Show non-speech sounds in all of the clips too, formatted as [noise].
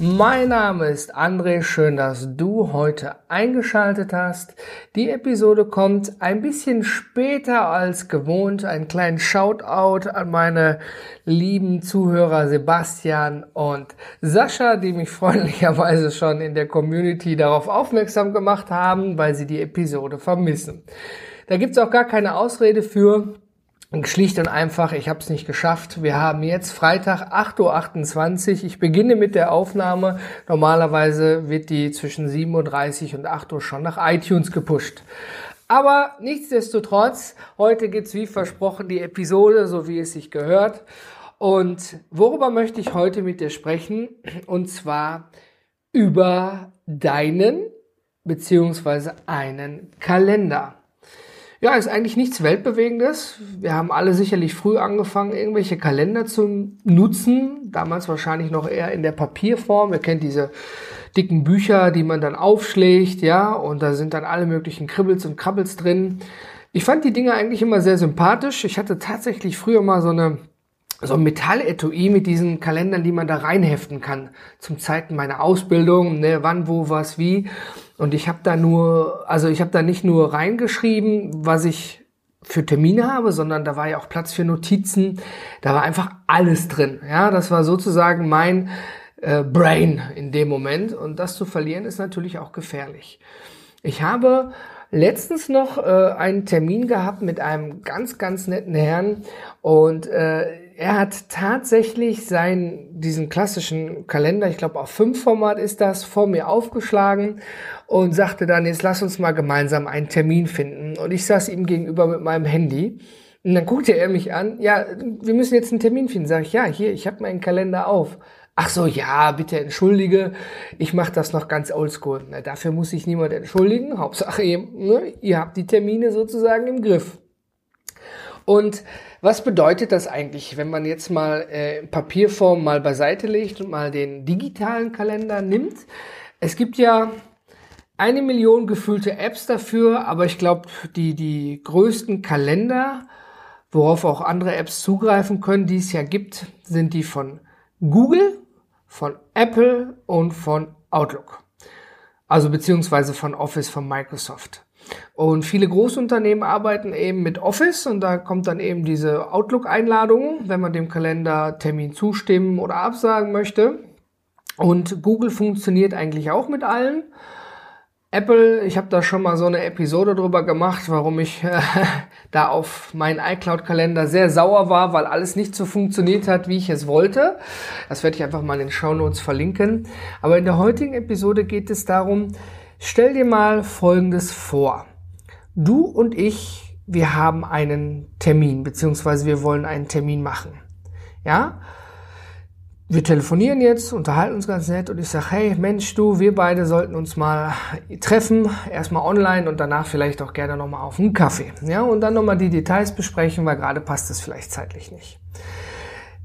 Mein Name ist André, schön, dass du heute eingeschaltet hast. Die Episode kommt ein bisschen später als gewohnt. Ein kleinen Shoutout an meine lieben Zuhörer Sebastian und Sascha, die mich [laughs] freundlicherweise schon in der Community darauf aufmerksam gemacht haben, weil sie die Episode vermissen. Da gibt's auch gar keine Ausrede für. Schlicht und einfach, ich habe es nicht geschafft. Wir haben jetzt Freitag 8.28 Uhr. Ich beginne mit der Aufnahme. Normalerweise wird die zwischen 7.30 Uhr und 8 Uhr schon nach iTunes gepusht. Aber nichtsdestotrotz, heute geht's wie versprochen die Episode, so wie es sich gehört. Und worüber möchte ich heute mit dir sprechen? Und zwar über deinen beziehungsweise einen Kalender. Ja, ist eigentlich nichts Weltbewegendes. Wir haben alle sicherlich früh angefangen, irgendwelche Kalender zu nutzen. Damals wahrscheinlich noch eher in der Papierform. Ihr kennt diese dicken Bücher, die man dann aufschlägt, ja, und da sind dann alle möglichen Kribbels und Krabbels drin. Ich fand die Dinge eigentlich immer sehr sympathisch. Ich hatte tatsächlich früher mal so eine so ein Metalletui mit diesen Kalendern, die man da reinheften kann. Zum Zeiten meiner Ausbildung, ne, wann, wo, was, wie. Und ich habe da nur, also ich habe da nicht nur reingeschrieben, was ich für Termine habe, sondern da war ja auch Platz für Notizen. Da war einfach alles drin. Ja, das war sozusagen mein äh, Brain in dem Moment. Und das zu verlieren ist natürlich auch gefährlich. Ich habe letztens noch äh, einen Termin gehabt mit einem ganz, ganz netten Herrn und äh, er hat tatsächlich seinen, diesen klassischen Kalender, ich glaube auf fünf Format ist das, vor mir aufgeschlagen und sagte dann, jetzt lass uns mal gemeinsam einen Termin finden. Und ich saß ihm gegenüber mit meinem Handy. Und dann guckte er mich an, ja, wir müssen jetzt einen Termin finden. Sag ich, ja, hier, ich habe meinen Kalender auf. Ach so, ja, bitte entschuldige, ich mache das noch ganz oldschool. Na, dafür muss sich niemand entschuldigen. Hauptsache, ihr, ne, ihr habt die Termine sozusagen im Griff. Und was bedeutet das eigentlich, wenn man jetzt mal äh, Papierform mal beiseite legt und mal den digitalen Kalender nimmt? Es gibt ja eine Million gefühlte Apps dafür, aber ich glaube, die, die größten Kalender, worauf auch andere Apps zugreifen können, die es ja gibt, sind die von Google, von Apple und von Outlook. Also beziehungsweise von Office von Microsoft. Und viele Großunternehmen arbeiten eben mit Office und da kommt dann eben diese Outlook-Einladung, wenn man dem Kalender Termin zustimmen oder absagen möchte. Und Google funktioniert eigentlich auch mit allen. Apple, ich habe da schon mal so eine Episode drüber gemacht, warum ich äh, [laughs] da auf meinen iCloud-Kalender sehr sauer war, weil alles nicht so funktioniert hat, wie ich es wollte. Das werde ich einfach mal in den Show Notes verlinken. Aber in der heutigen Episode geht es darum, Stell dir mal Folgendes vor. Du und ich, wir haben einen Termin, beziehungsweise wir wollen einen Termin machen. Ja? Wir telefonieren jetzt, unterhalten uns ganz nett und ich sage, hey Mensch, du, wir beide sollten uns mal treffen, erstmal online und danach vielleicht auch gerne nochmal auf einen Kaffee. Ja, und dann nochmal die Details besprechen, weil gerade passt es vielleicht zeitlich nicht.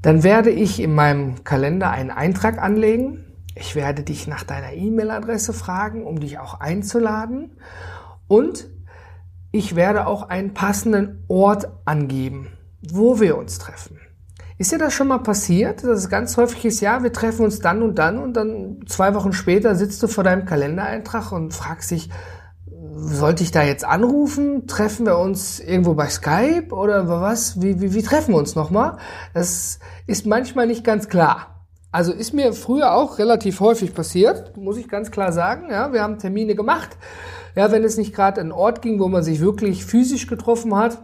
Dann werde ich in meinem Kalender einen Eintrag anlegen, ich werde dich nach deiner E-Mail-Adresse fragen, um dich auch einzuladen. Und ich werde auch einen passenden Ort angeben, wo wir uns treffen. Ist dir das schon mal passiert, dass es ganz häufig ist, ja, wir treffen uns dann und dann und dann zwei Wochen später sitzt du vor deinem Kalendereintrag und fragst dich, sollte ich da jetzt anrufen? Treffen wir uns irgendwo bei Skype oder was? Wie, wie, wie treffen wir uns nochmal? Das ist manchmal nicht ganz klar. Also ist mir früher auch relativ häufig passiert, muss ich ganz klar sagen. Ja, wir haben Termine gemacht. Ja, wenn es nicht gerade ein Ort ging, wo man sich wirklich physisch getroffen hat,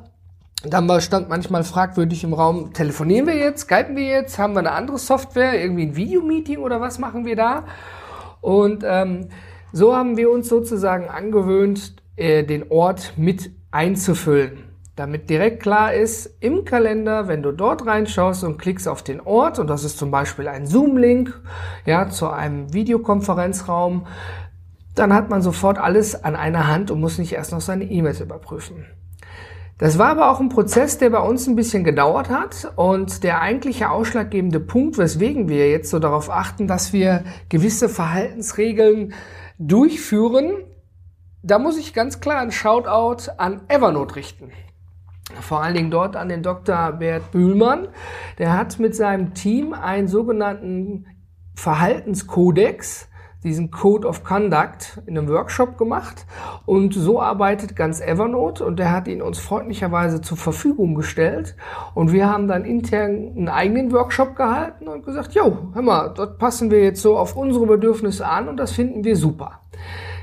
dann stand manchmal fragwürdig im Raum, telefonieren wir jetzt, skypen wir jetzt, haben wir eine andere Software, irgendwie ein Videomeeting oder was machen wir da? Und ähm, so haben wir uns sozusagen angewöhnt, äh, den Ort mit einzufüllen. Damit direkt klar ist, im Kalender, wenn du dort reinschaust und klickst auf den Ort, und das ist zum Beispiel ein Zoom-Link, ja, zu einem Videokonferenzraum, dann hat man sofort alles an einer Hand und muss nicht erst noch seine E-Mails überprüfen. Das war aber auch ein Prozess, der bei uns ein bisschen gedauert hat und der eigentliche ausschlaggebende Punkt, weswegen wir jetzt so darauf achten, dass wir gewisse Verhaltensregeln durchführen. Da muss ich ganz klar ein Shoutout an Evernote richten. Vor allen Dingen dort an den Dr. Bert Bühlmann. Der hat mit seinem Team einen sogenannten Verhaltenskodex diesen Code of Conduct in einem Workshop gemacht und so arbeitet ganz Evernote und der hat ihn uns freundlicherweise zur Verfügung gestellt und wir haben dann intern einen eigenen Workshop gehalten und gesagt, jo, hör mal, dort passen wir jetzt so auf unsere Bedürfnisse an und das finden wir super.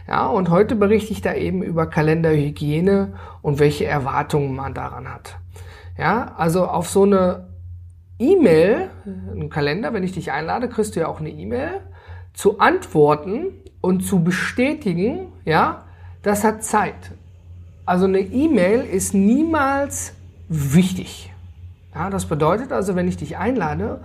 Ja, und heute berichte ich da eben über Kalenderhygiene und welche Erwartungen man daran hat. Ja, also auf so eine E-Mail, einen Kalender, wenn ich dich einlade, kriegst du ja auch eine E-Mail zu antworten und zu bestätigen, ja, das hat Zeit. Also eine E-Mail ist niemals wichtig. Ja, das bedeutet also, wenn ich dich einlade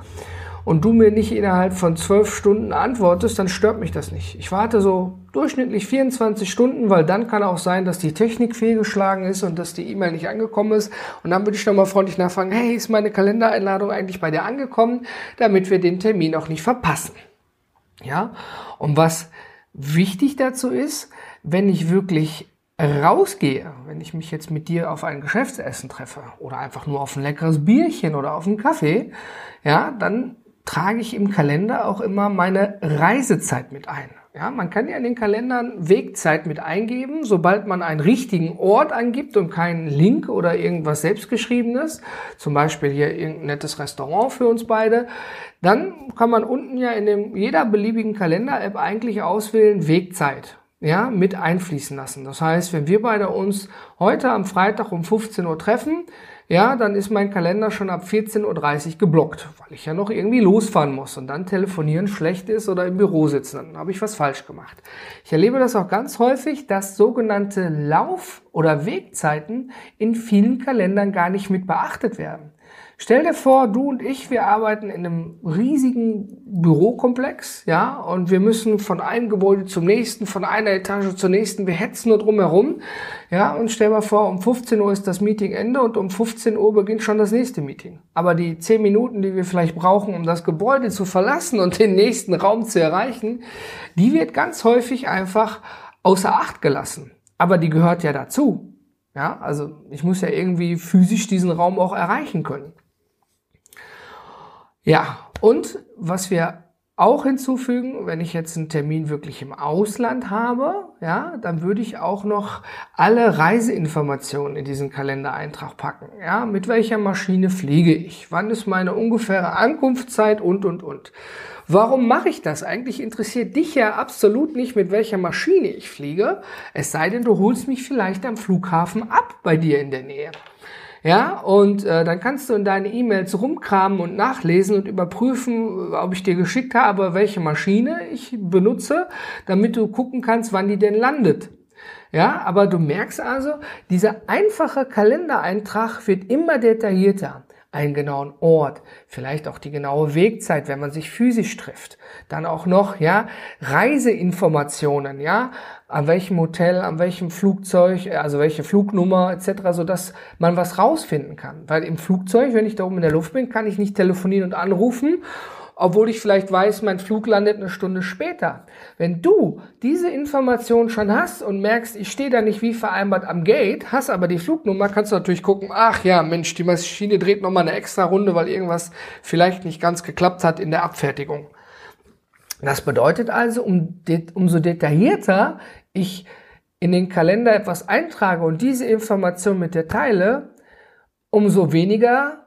und du mir nicht innerhalb von zwölf Stunden antwortest, dann stört mich das nicht. Ich warte so durchschnittlich 24 Stunden, weil dann kann auch sein, dass die Technik fehlgeschlagen ist und dass die E-Mail nicht angekommen ist. Und dann würde ich nochmal freundlich nachfragen, hey, ist meine Kalendereinladung eigentlich bei dir angekommen, damit wir den Termin auch nicht verpassen. Ja, und was wichtig dazu ist, wenn ich wirklich rausgehe, wenn ich mich jetzt mit dir auf ein Geschäftsessen treffe oder einfach nur auf ein leckeres Bierchen oder auf einen Kaffee, ja, dann trage ich im Kalender auch immer meine Reisezeit mit ein. Ja, man kann ja in den Kalendern Wegzeit mit eingeben, sobald man einen richtigen Ort angibt und keinen Link oder irgendwas selbstgeschriebenes, zum Beispiel hier irgendein nettes Restaurant für uns beide, dann kann man unten ja in dem, jeder beliebigen Kalender-App eigentlich auswählen Wegzeit ja, mit einfließen lassen. Das heißt, wenn wir beide uns heute am Freitag um 15 Uhr treffen, ja, dann ist mein Kalender schon ab 14.30 Uhr geblockt, weil ich ja noch irgendwie losfahren muss und dann telefonieren schlecht ist oder im Büro sitzen. Dann habe ich was falsch gemacht. Ich erlebe das auch ganz häufig, dass sogenannte Lauf- oder Wegzeiten in vielen Kalendern gar nicht mit beachtet werden. Stell dir vor, du und ich, wir arbeiten in einem riesigen Bürokomplex, ja, und wir müssen von einem Gebäude zum nächsten, von einer Etage zur nächsten, wir hetzen nur drumherum, ja, und stell mal vor, um 15 Uhr ist das Meeting Ende und um 15 Uhr beginnt schon das nächste Meeting. Aber die 10 Minuten, die wir vielleicht brauchen, um das Gebäude zu verlassen und den nächsten Raum zu erreichen, die wird ganz häufig einfach außer Acht gelassen. Aber die gehört ja dazu. Ja, also ich muss ja irgendwie physisch diesen Raum auch erreichen können. Ja, und was wir auch hinzufügen, wenn ich jetzt einen Termin wirklich im Ausland habe, ja, dann würde ich auch noch alle Reiseinformationen in diesen Kalendereintrag packen. Ja, mit welcher Maschine fliege ich? Wann ist meine ungefähre Ankunftszeit und, und, und. Warum mache ich das? Eigentlich interessiert dich ja absolut nicht, mit welcher Maschine ich fliege. Es sei denn, du holst mich vielleicht am Flughafen ab bei dir in der Nähe. Ja, und äh, dann kannst du in deine E-Mails rumkramen und nachlesen und überprüfen, ob ich dir geschickt habe, welche Maschine ich benutze, damit du gucken kannst, wann die denn landet. Ja, aber du merkst also, dieser einfache Kalendereintrag wird immer detaillierter einen genauen Ort, vielleicht auch die genaue Wegzeit, wenn man sich physisch trifft. Dann auch noch, ja, Reiseinformationen, ja, an welchem Hotel, an welchem Flugzeug, also welche Flugnummer etc., so dass man was rausfinden kann. Weil im Flugzeug, wenn ich da oben in der Luft bin, kann ich nicht telefonieren und anrufen obwohl ich vielleicht weiß, mein Flug landet eine Stunde später. Wenn du diese Information schon hast und merkst, ich stehe da nicht wie vereinbart am Gate, hast aber die Flugnummer, kannst du natürlich gucken, ach ja, Mensch, die Maschine dreht nochmal eine extra Runde, weil irgendwas vielleicht nicht ganz geklappt hat in der Abfertigung. Das bedeutet also, um, umso detaillierter ich in den Kalender etwas eintrage und diese Information mit dir teile, umso weniger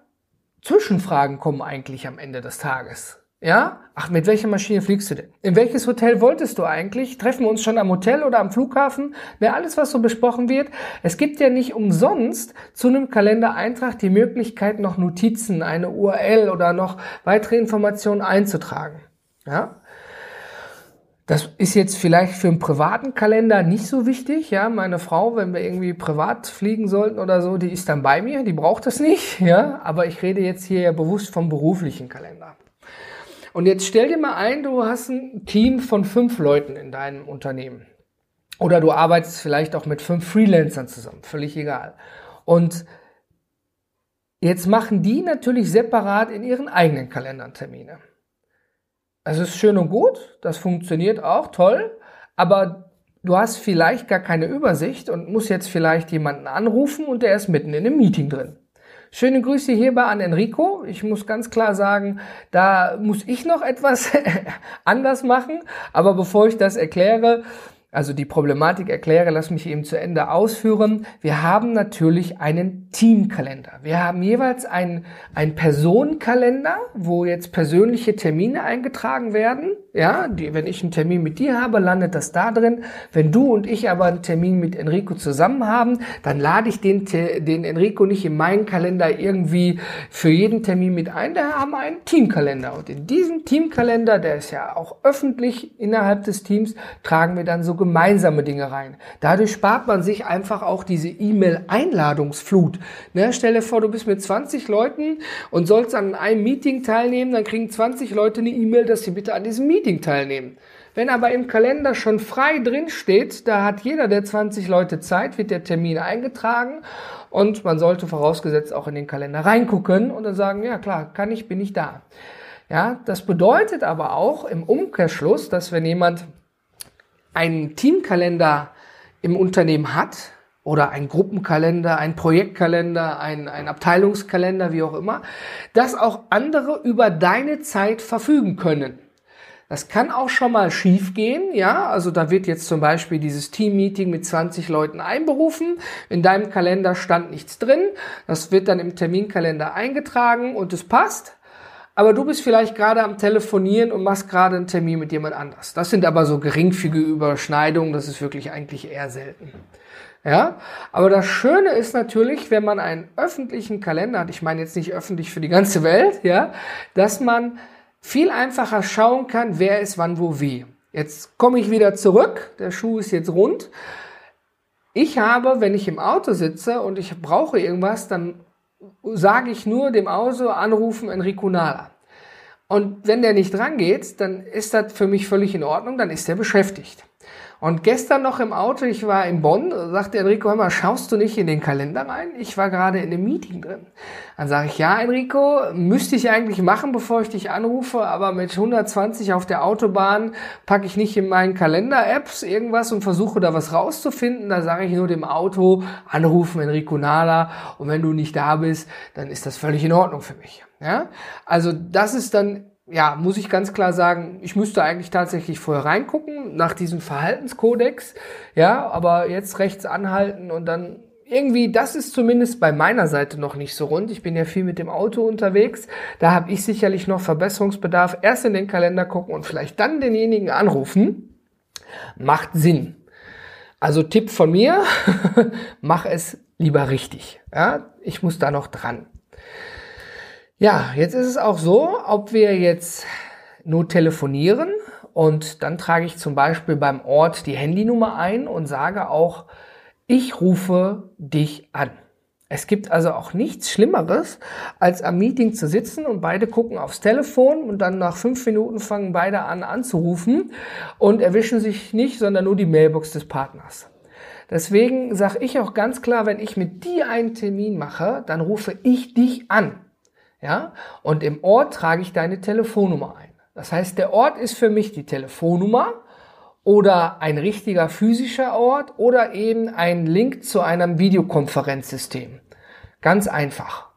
Zwischenfragen kommen eigentlich am Ende des Tages. Ja? Ach, mit welcher Maschine fliegst du denn? In welches Hotel wolltest du eigentlich? Treffen wir uns schon am Hotel oder am Flughafen? Ne, alles, was so besprochen wird. Es gibt ja nicht umsonst zu einem Kalendereintrag die Möglichkeit, noch Notizen, eine URL oder noch weitere Informationen einzutragen. Ja? Das ist jetzt vielleicht für einen privaten Kalender nicht so wichtig. Ja, meine Frau, wenn wir irgendwie privat fliegen sollten oder so, die ist dann bei mir, die braucht das nicht. Ja, aber ich rede jetzt hier ja bewusst vom beruflichen Kalender. Und jetzt stell dir mal ein, du hast ein Team von fünf Leuten in deinem Unternehmen. Oder du arbeitest vielleicht auch mit fünf Freelancern zusammen, völlig egal. Und jetzt machen die natürlich separat in ihren eigenen Kalendern Termine. Es ist schön und gut, das funktioniert auch toll, aber du hast vielleicht gar keine Übersicht und musst jetzt vielleicht jemanden anrufen und der ist mitten in einem Meeting drin. Schöne Grüße hierbei an Enrico. Ich muss ganz klar sagen, da muss ich noch etwas [laughs] anders machen. Aber bevor ich das erkläre, also die Problematik erkläre, lass mich eben zu Ende ausführen. Wir haben natürlich einen Teamkalender. Wir haben jeweils einen, einen Personenkalender, wo jetzt persönliche Termine eingetragen werden. Ja, die, wenn ich einen Termin mit dir habe, landet das da drin. Wenn du und ich aber einen Termin mit Enrico zusammen haben, dann lade ich den, den Enrico nicht in meinen Kalender irgendwie für jeden Termin mit ein. Da haben wir einen Teamkalender. Und in diesem Teamkalender, der ist ja auch öffentlich innerhalb des Teams, tragen wir dann so gemeinsame Dinge rein. Dadurch spart man sich einfach auch diese E-Mail-Einladungsflut. Ne, stell dir vor, du bist mit 20 Leuten und sollst an einem Meeting teilnehmen, dann kriegen 20 Leute eine E-Mail, dass sie bitte an diesem Meeting teilnehmen. Wenn aber im Kalender schon frei drin steht, da hat jeder der 20 Leute Zeit, wird der Termin eingetragen und man sollte vorausgesetzt auch in den Kalender reingucken und dann sagen, ja klar, kann ich, bin ich da. Ja, das bedeutet aber auch im Umkehrschluss, dass wenn jemand einen Teamkalender im Unternehmen hat oder ein Gruppenkalender, ein Projektkalender, ein, ein Abteilungskalender, wie auch immer, dass auch andere über deine Zeit verfügen können. Das kann auch schon mal schief gehen, ja. Also da wird jetzt zum Beispiel dieses Team-Meeting mit 20 Leuten einberufen. In deinem Kalender stand nichts drin. Das wird dann im Terminkalender eingetragen und es passt aber du bist vielleicht gerade am Telefonieren und machst gerade einen Termin mit jemand anders. Das sind aber so geringfügige Überschneidungen, das ist wirklich eigentlich eher selten. Ja, aber das Schöne ist natürlich, wenn man einen öffentlichen Kalender hat, ich meine jetzt nicht öffentlich für die ganze Welt, ja, dass man viel einfacher schauen kann, wer ist wann wo wie. Jetzt komme ich wieder zurück, der Schuh ist jetzt rund. Ich habe, wenn ich im Auto sitze und ich brauche irgendwas, dann sage ich nur dem Auto anrufen Enrico Nala. Und wenn der nicht rangeht, dann ist das für mich völlig in Ordnung, dann ist er beschäftigt. Und gestern noch im Auto, ich war in Bonn, sagte Enrico, hör mal, schaust du nicht in den Kalender rein? Ich war gerade in einem Meeting drin. Dann sage ich, ja, Enrico, müsste ich eigentlich machen, bevor ich dich anrufe, aber mit 120 auf der Autobahn packe ich nicht in meinen Kalender-Apps irgendwas und versuche da was rauszufinden. Da sage ich nur dem Auto, anrufen Enrico Nala und wenn du nicht da bist, dann ist das völlig in Ordnung für mich. Ja? Also das ist dann ja, muss ich ganz klar sagen, ich müsste eigentlich tatsächlich vorher reingucken nach diesem Verhaltenskodex, ja, aber jetzt rechts anhalten und dann irgendwie, das ist zumindest bei meiner Seite noch nicht so rund. Ich bin ja viel mit dem Auto unterwegs. Da habe ich sicherlich noch Verbesserungsbedarf. Erst in den Kalender gucken und vielleicht dann denjenigen anrufen. Macht Sinn. Also Tipp von mir, [laughs] mach es lieber richtig. Ja, ich muss da noch dran. Ja, jetzt ist es auch so, ob wir jetzt nur telefonieren und dann trage ich zum Beispiel beim Ort die Handynummer ein und sage auch, ich rufe dich an. Es gibt also auch nichts Schlimmeres, als am Meeting zu sitzen und beide gucken aufs Telefon und dann nach fünf Minuten fangen beide an anzurufen und erwischen sich nicht, sondern nur die Mailbox des Partners. Deswegen sage ich auch ganz klar, wenn ich mit dir einen Termin mache, dann rufe ich dich an. Ja? Und im Ort trage ich deine Telefonnummer ein. Das heißt, der Ort ist für mich die Telefonnummer oder ein richtiger physischer Ort oder eben ein Link zu einem Videokonferenzsystem. Ganz einfach.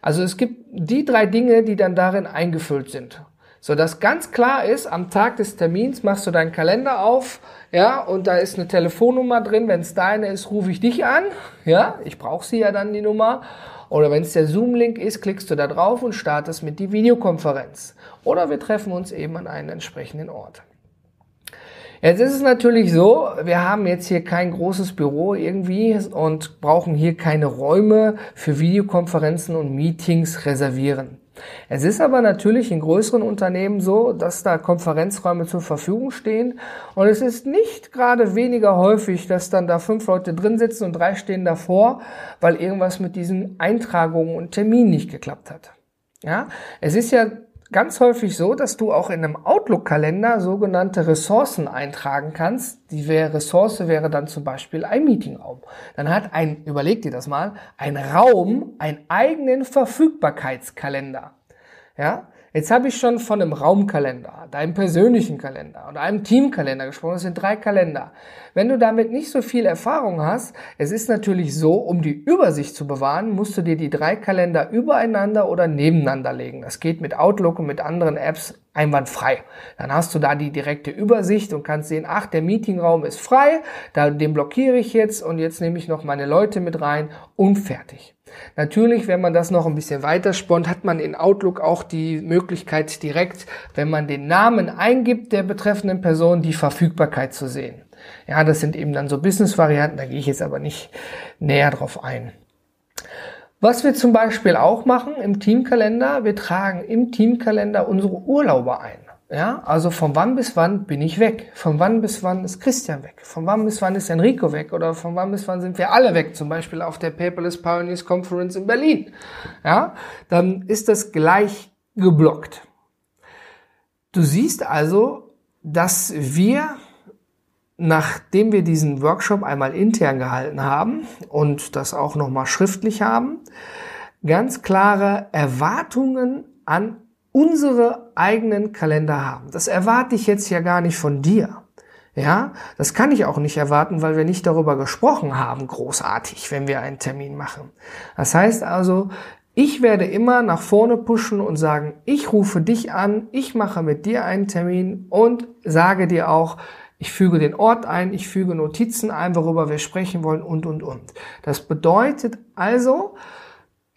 Also es gibt die drei Dinge, die dann darin eingefüllt sind. So dass ganz klar ist, am Tag des Termins machst du deinen Kalender auf, ja, und da ist eine Telefonnummer drin. Wenn es deine ist, rufe ich dich an. Ja, ich brauche sie ja dann die Nummer. Oder wenn es der Zoom-Link ist, klickst du da drauf und startest mit die Videokonferenz. Oder wir treffen uns eben an einem entsprechenden Ort. Jetzt ist es natürlich so, wir haben jetzt hier kein großes Büro irgendwie und brauchen hier keine Räume für Videokonferenzen und Meetings reservieren. Es ist aber natürlich in größeren Unternehmen so, dass da Konferenzräume zur Verfügung stehen und es ist nicht gerade weniger häufig, dass dann da fünf Leute drin sitzen und drei stehen davor, weil irgendwas mit diesen Eintragungen und Terminen nicht geklappt hat. Ja, es ist ja ganz häufig so, dass du auch in einem Outlook-Kalender sogenannte Ressourcen eintragen kannst. Die Ressource wäre dann zum Beispiel ein Meetingraum. Dann hat ein, überleg dir das mal, ein Raum einen eigenen Verfügbarkeitskalender. Ja, Jetzt habe ich schon von einem Raumkalender, deinem persönlichen Kalender und einem Teamkalender gesprochen. Das sind drei Kalender. Wenn du damit nicht so viel Erfahrung hast, es ist natürlich so, um die Übersicht zu bewahren, musst du dir die drei Kalender übereinander oder nebeneinander legen. Das geht mit Outlook und mit anderen Apps einwandfrei. Dann hast du da die direkte Übersicht und kannst sehen, ach, der Meetingraum ist frei, den blockiere ich jetzt und jetzt nehme ich noch meine Leute mit rein und fertig. Natürlich, wenn man das noch ein bisschen weiter sponnt, hat man in Outlook auch die Möglichkeit direkt, wenn man den Namen eingibt der betreffenden Person, die Verfügbarkeit zu sehen. Ja, das sind eben dann so Business-Varianten, da gehe ich jetzt aber nicht näher drauf ein. Was wir zum Beispiel auch machen im Teamkalender, wir tragen im Teamkalender unsere Urlaube ein. Ja, also von wann bis wann bin ich weg? Von wann bis wann ist Christian weg? Von wann bis wann ist Enrico weg? Oder von wann bis wann sind wir alle weg? Zum Beispiel auf der Paperless Pioneers Conference in Berlin. Ja, dann ist das gleich geblockt. Du siehst also, dass wir nachdem wir diesen Workshop einmal intern gehalten haben und das auch nochmal schriftlich haben, ganz klare Erwartungen an unsere eigenen Kalender haben. Das erwarte ich jetzt ja gar nicht von dir. Ja, das kann ich auch nicht erwarten, weil wir nicht darüber gesprochen haben, großartig, wenn wir einen Termin machen. Das heißt also, ich werde immer nach vorne pushen und sagen, ich rufe dich an, ich mache mit dir einen Termin und sage dir auch, ich füge den Ort ein, ich füge Notizen ein, worüber wir sprechen wollen und, und, und. Das bedeutet also,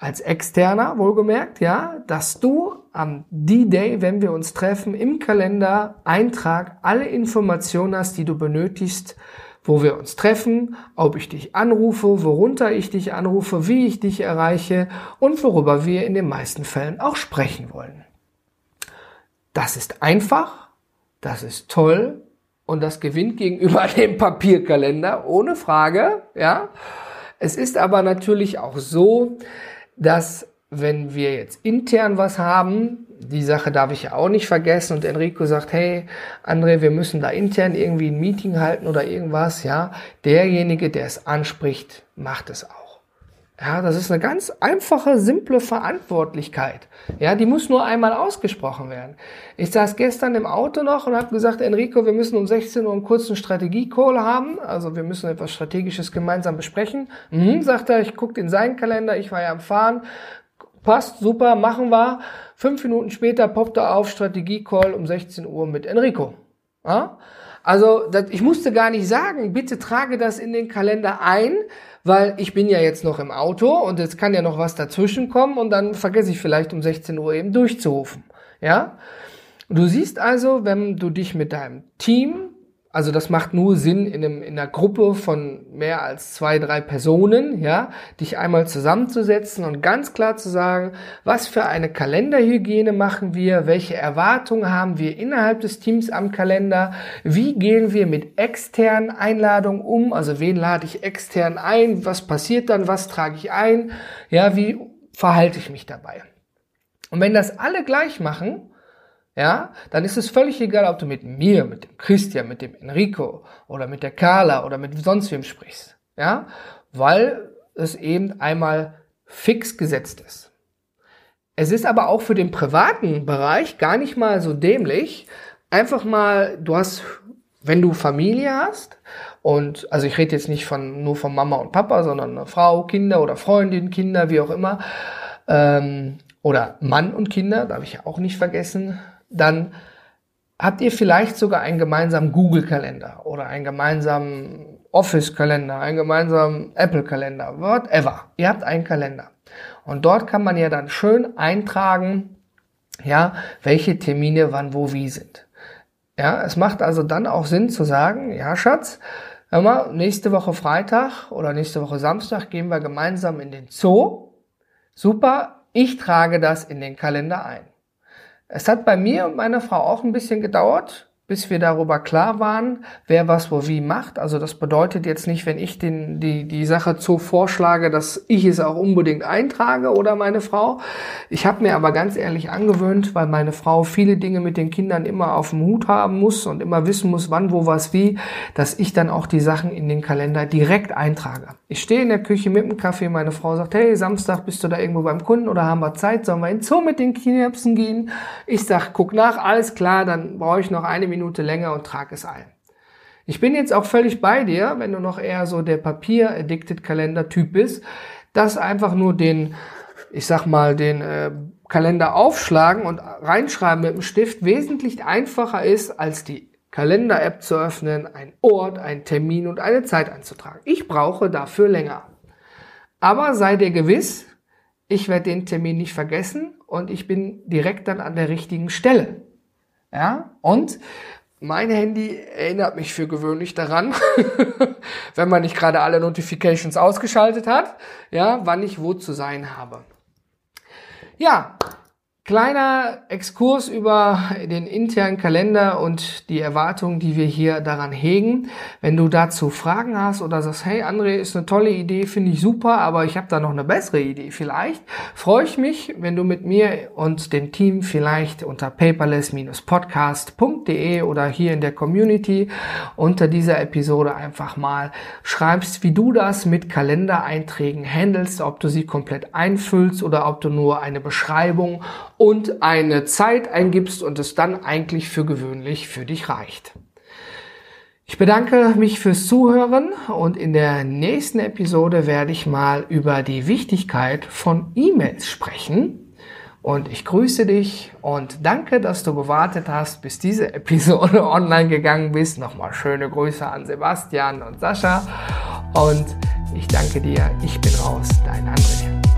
als Externer wohlgemerkt, ja, dass du am D-Day, wenn wir uns treffen, im Kalender Eintrag alle Informationen hast, die du benötigst, wo wir uns treffen, ob ich dich anrufe, worunter ich dich anrufe, wie ich dich erreiche und worüber wir in den meisten Fällen auch sprechen wollen. Das ist einfach, das ist toll und das gewinnt gegenüber [laughs] dem Papierkalender, ohne Frage, ja. Es ist aber natürlich auch so, dass wenn wir jetzt intern was haben, die Sache darf ich ja auch nicht vergessen und Enrico sagt, hey, André, wir müssen da intern irgendwie ein Meeting halten oder irgendwas, ja, derjenige, der es anspricht, macht es auch. Ja, das ist eine ganz einfache, simple Verantwortlichkeit. Ja, die muss nur einmal ausgesprochen werden. Ich saß gestern im Auto noch und habe gesagt, Enrico, wir müssen um 16 Uhr einen kurzen Strategie-Call haben. Also wir müssen etwas Strategisches gemeinsam besprechen. Mhm, sagt er, ich gucke in seinen Kalender, ich war ja am Fahren. Passt, super, machen wir. Fünf Minuten später poppt er auf, Strategie-Call um 16 Uhr mit Enrico. Ja? Also das, ich musste gar nicht sagen, bitte trage das in den Kalender ein, weil ich bin ja jetzt noch im Auto und es kann ja noch was dazwischen kommen und dann vergesse ich vielleicht um 16 Uhr eben durchzurufen. Ja? Du siehst also, wenn du dich mit deinem Team also das macht nur Sinn in, einem, in einer Gruppe von mehr als zwei, drei Personen, ja, dich einmal zusammenzusetzen und ganz klar zu sagen, was für eine Kalenderhygiene machen wir, welche Erwartungen haben wir innerhalb des Teams am Kalender, wie gehen wir mit externen Einladungen um, also wen lade ich extern ein, was passiert dann, was trage ich ein, ja, wie verhalte ich mich dabei. Und wenn das alle gleich machen, ja, dann ist es völlig egal, ob du mit mir, mit dem Christian, mit dem Enrico oder mit der Carla oder mit sonst wem sprichst. Ja, weil es eben einmal fix gesetzt ist. Es ist aber auch für den privaten Bereich gar nicht mal so dämlich. Einfach mal, du hast, wenn du Familie hast und, also ich rede jetzt nicht von, nur von Mama und Papa, sondern eine Frau, Kinder oder Freundin, Kinder, wie auch immer, ähm, oder Mann und Kinder, darf ich auch nicht vergessen, dann habt ihr vielleicht sogar einen gemeinsamen Google-Kalender oder einen gemeinsamen Office-Kalender, einen gemeinsamen Apple-Kalender, whatever. Ihr habt einen Kalender. Und dort kann man ja dann schön eintragen, ja, welche Termine wann wo wie sind. Ja, es macht also dann auch Sinn zu sagen, ja, Schatz, hör mal, nächste Woche Freitag oder nächste Woche Samstag gehen wir gemeinsam in den Zoo. Super, ich trage das in den Kalender ein. Es hat bei mir und meiner Frau auch ein bisschen gedauert, bis wir darüber klar waren, wer was wo wie macht. Also das bedeutet jetzt nicht, wenn ich den, die, die Sache so vorschlage, dass ich es auch unbedingt eintrage oder meine Frau. Ich habe mir aber ganz ehrlich angewöhnt, weil meine Frau viele Dinge mit den Kindern immer auf dem Hut haben muss und immer wissen muss, wann, wo, was, wie, dass ich dann auch die Sachen in den Kalender direkt eintrage. Ich stehe in der Küche mit dem Kaffee, meine Frau sagt, hey, Samstag bist du da irgendwo beim Kunden oder haben wir Zeit, sollen wir in Zoo mit den Kinderpsen gehen? Ich sag, guck nach, alles klar, dann brauche ich noch eine Minute Minute länger und trag es ein. Ich bin jetzt auch völlig bei dir, wenn du noch eher so der Papier-Addicted-Kalender-Typ bist, dass einfach nur den, ich sag mal, den äh, Kalender aufschlagen und reinschreiben mit dem Stift wesentlich einfacher ist, als die Kalender-App zu öffnen, ein Ort, einen Termin und eine Zeit einzutragen. Ich brauche dafür länger. Aber sei dir gewiss, ich werde den Termin nicht vergessen und ich bin direkt dann an der richtigen Stelle. Ja, und mein Handy erinnert mich für gewöhnlich daran, [laughs] wenn man nicht gerade alle Notifications ausgeschaltet hat, ja, wann ich wo zu sein habe. Ja, Kleiner Exkurs über den internen Kalender und die Erwartungen, die wir hier daran hegen. Wenn du dazu Fragen hast oder sagst, hey André, ist eine tolle Idee, finde ich super, aber ich habe da noch eine bessere Idee vielleicht, freue ich mich, wenn du mit mir und dem Team vielleicht unter paperless-podcast.de oder hier in der Community unter dieser Episode einfach mal schreibst, wie du das mit Kalendereinträgen handelst, ob du sie komplett einfüllst oder ob du nur eine Beschreibung und eine Zeit eingibst und es dann eigentlich für gewöhnlich für dich reicht. Ich bedanke mich fürs Zuhören und in der nächsten Episode werde ich mal über die Wichtigkeit von E-Mails sprechen. Und ich grüße dich und danke, dass du gewartet hast, bis diese Episode [laughs] online gegangen bist. Nochmal schöne Grüße an Sebastian und Sascha. Und ich danke dir. Ich bin raus, dein André.